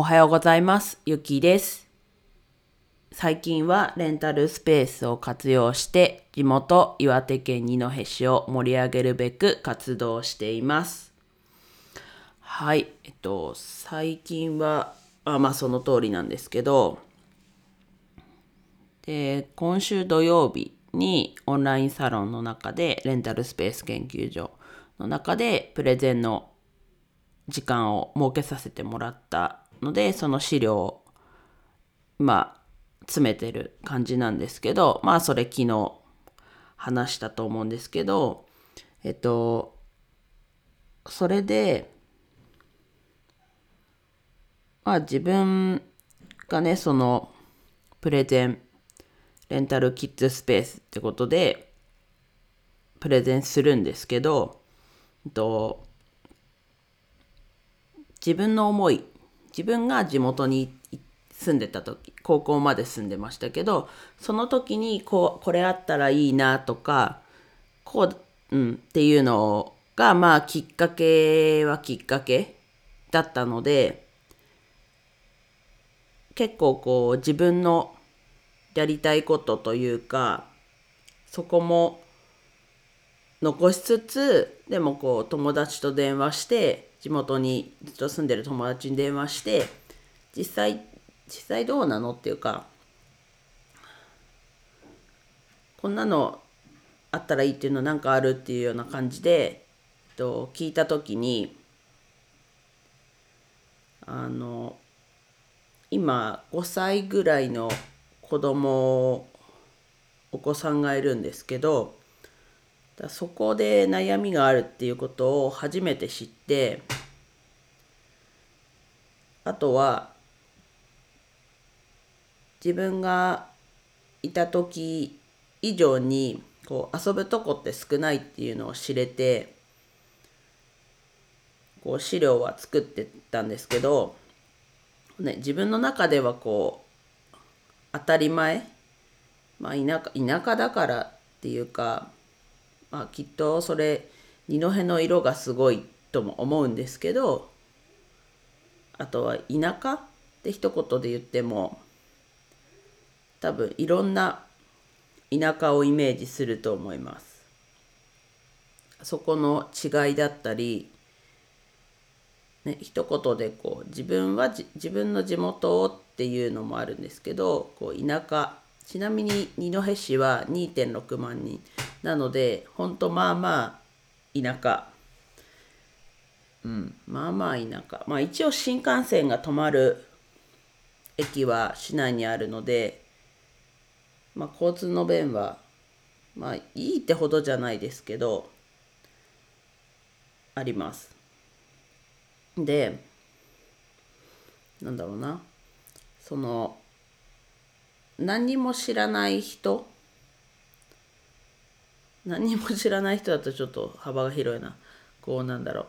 おはようございます。ゆきです。最近はレンタルスペースを活用して地元岩手県二戸市を盛り上げるべく活動しています。はい、えっと、最近は、あまあその通りなんですけど、で、今週土曜日にオンラインサロンの中で、レンタルスペース研究所の中でプレゼンの時間を設けさせてもらったので、その資料を、まあ、詰めてる感じなんですけど、まあ、それ昨日話したと思うんですけど、えっと、それで、まあ、自分がね、その、プレゼン、レンタルキッズスペースってことで、プレゼンするんですけど、えっと、自分の思い自分が地元に住んでた時高校まで住んでましたけどその時にこうこれあったらいいなとかこう、うん、っていうのがまあきっかけはきっかけだったので結構こう自分のやりたいことというかそこも残しつつでもこう友達と電話して地元にずっと住んでる友達に電話して実際実際どうなのっていうかこんなのあったらいいっていうのなんかあるっていうような感じで、えっと、聞いた時にあの今5歳ぐらいの子供お子さんがいるんですけどだそこで悩みがあるっていうことを初めて知ってあとは自分がいた時以上にこう遊ぶとこって少ないっていうのを知れてこう資料は作ってたんですけど、ね、自分の中ではこう当たり前、まあ、田舎田舎だからっていうかまあ、きっとそれ二戸の色がすごいとも思うんですけどあとは田舎って一言で言っても多分いろんな田舎をイメージすると思います。そこの違いだったり、ね、一言でこう自分は自分の地元をっていうのもあるんですけどこう田舎ちなみに二戸市は2.6万人なのでほんとまあまあ田舎。うんまあまあ田舎。まあ一応新幹線が止まる駅は市内にあるのでまあ交通の便はまあいいってほどじゃないですけどあります。でなんだろうな。その何も知らない人何も知らない人だとちょっと幅が広いな。こうなんだろう。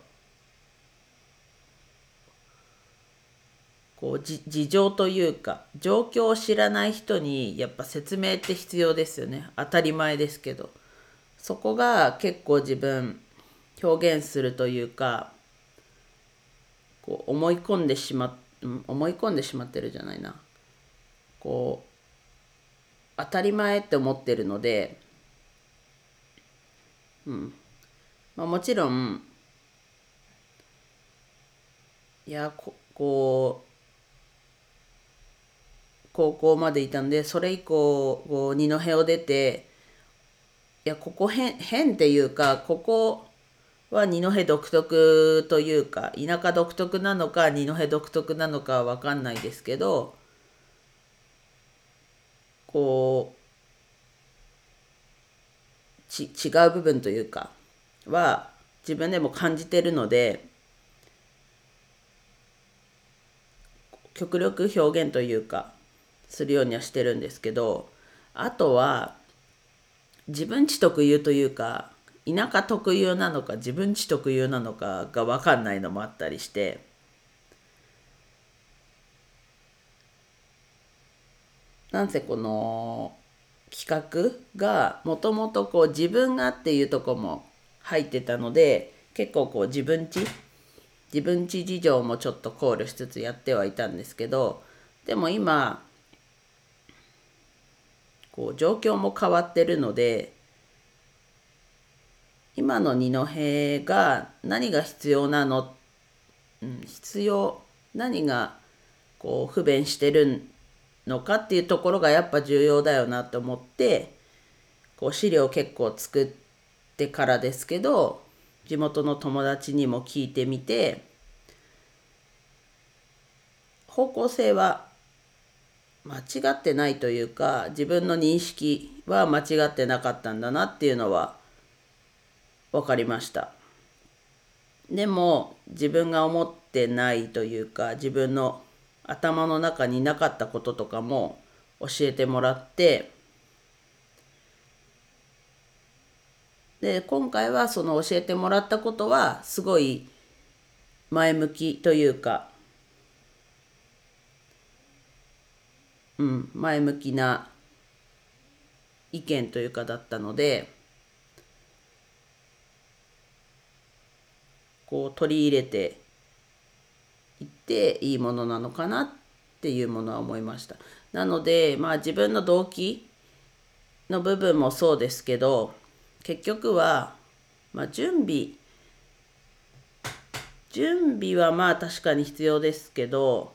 こう事情というか状況を知らない人にやっぱ説明って必要ですよね。当たり前ですけど。そこが結構自分表現するというかこう思い込んでしま思い込んでしまってるじゃないな。こう当たり前って思ってるので、うん。まあ、もちろんいやここう高校までいたんでそれ以降こう二戸を出ていやここ変変っていうかここは二戸独特というか田舎独特なのか二戸独特なのかは分かんないですけどこう違う部分というかは自分でも感じてるので極力表現というかするようにはしてるんですけどあとは自分ち特有というか田舎特有なのか自分ち特有なのかが分かんないのもあったりしてなんせこの企画がもともとこう自分がっていうとこも入ってたので結構こう自分ち自分ち事情もちょっと考慮しつつやってはいたんですけどでも今こう状況も変わってるので今の二戸が何が必要なの、うん、必要何がこう不便してるんのかっていうところがやっぱ重要だよなと思ってこう資料結構作ってからですけど地元の友達にも聞いてみて方向性は間違ってないというか自分の認識は間違ってなかったんだなっていうのは分かりました。でも自分が思ってないというか自分の頭の中になかったこととかも教えてもらってで今回はその教えてもらったことはすごい前向きというか、うん、前向きな意見というかだったのでこう取り入れてていいものなのかなっていうものは思いました。なのでまあ自分の動機の部分もそうですけど結局は、まあ、準備準備はまあ確かに必要ですけど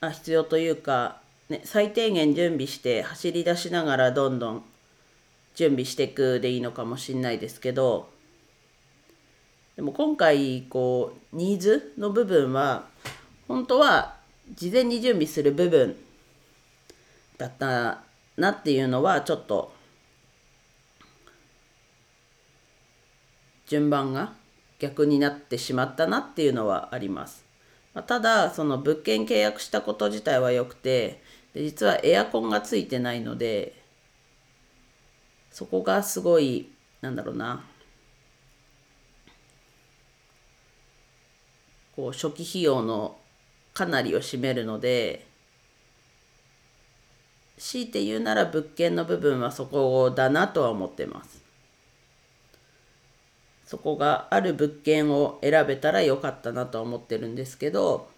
あ必要というか、ね、最低限準備して走り出しながらどんどん準備していくでいいのかもしれないですけどでも今回こうニーズの部分は本当は事前に準備する部分だったなっていうのはちょっと順番が逆になってしまったなっていうのはあります。まあ、ただその物件契約したこと自体は良くてで実はエアコンがついてないのでそこがすごいなんだろうなこう初期費用のかなりを占めるので強いて言うなら物件の部分はそこだなとは思ってます。そこがある物件を選べたらよかったなとは思ってるんですけど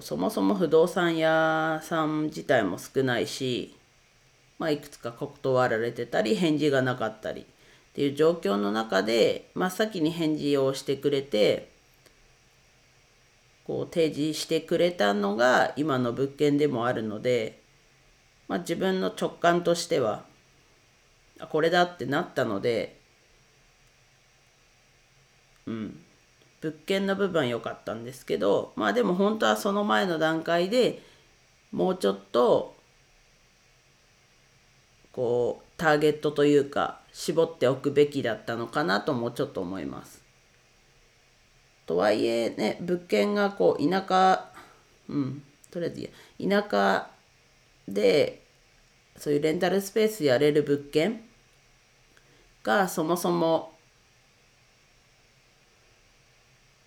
そもそも不動産屋さん自体も少ないし、まあ、いくつか断られてたり返事がなかったりっていう状況の中で真っ先に返事をしてくれてこう提示してくれたのが今の物件でもあるので、まあ、自分の直感としてはこれだってなったので、うん、物件の部分良かったんですけどまあでも本当はその前の段階でもうちょっとこうターゲットというか絞っておくべきだったのかなともちょっと思います。とはいえね物件がこう田舎うんとりあえずいや。田舎でそういうレンタルスペースやれる物件がそもそも、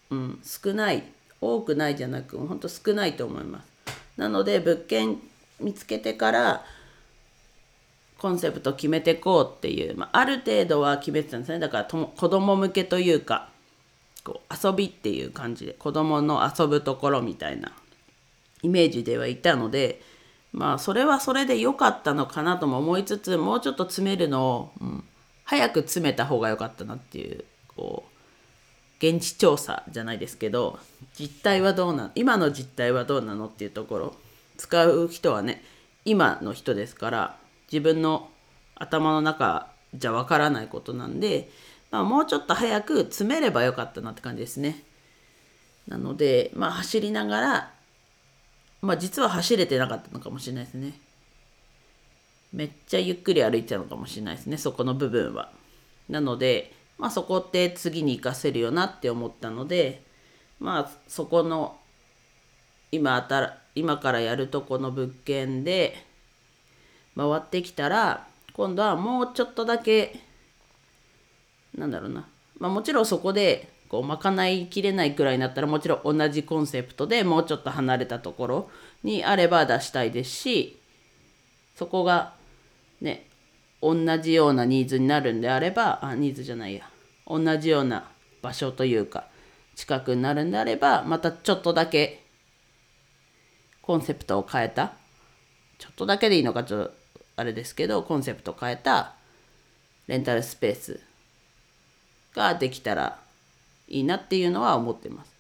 うん、少ない多くないじゃなくほんと少ないと思います。なので物件見つけてからコンセプト決めてこうっていう、まあ、ある程度は決めてたんですね。だからと子供向けというか。こう遊びっていう感じで子供の遊ぶところみたいなイメージではいたのでまあそれはそれで良かったのかなとも思いつつもうちょっと詰めるのを、うん、早く詰めた方が良かったなっていうこう現地調査じゃないですけど実態はどうな今の実態はどうなのっていうところ使う人はね今の人ですから自分の頭の中じゃわからないことなんでまあ、もうちょっと早く詰めればよかったなって感じですね。なので、まあ、走りながら、まあ、実は走れてなかったのかもしれないですね。めっちゃゆっくり歩いてたのかもしれないですね、そこの部分は。なので、まあ、そこって次に活かせるよなって思ったので、まあ、そこの今あた今からやるとこの物件で回ってきたら今度はもうちょっとだけなんだろうな、まあ、もちろんそこでこう賄いきれないくらいになったらもちろん同じコンセプトでもうちょっと離れたところにあれば出したいですしそこがね同じようなニーズになるんであればあニーズじゃないや。同じような場所というか近くになるんであればまたちょっとだけコンセプトを変えた。ちょっとだけでいいのかちょっとあれですけどコンセプト変えたレンタルスペースができたらいいなっていうのは思ってます。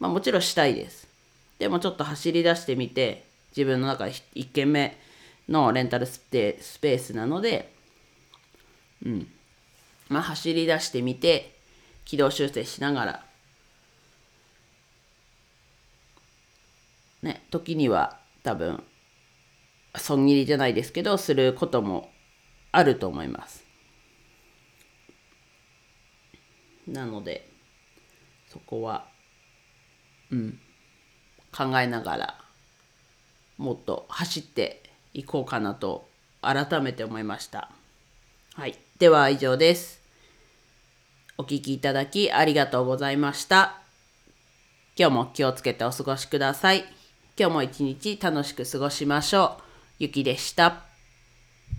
まあもちろんしたいです。でもちょっと走り出してみて自分の中で1軒目のレンタルスペースなのでうんまあ走り出してみて軌道修正しながらね時には多分損切りじゃないですけどすることもあると思いますなのでそこはうん考えながらもっと走っていこうかなと改めて思いました。はい。では以上です。お聴きいただきありがとうございました。今日も気をつけてお過ごしください。今日も一日楽しく過ごしましょう。ゆきでした。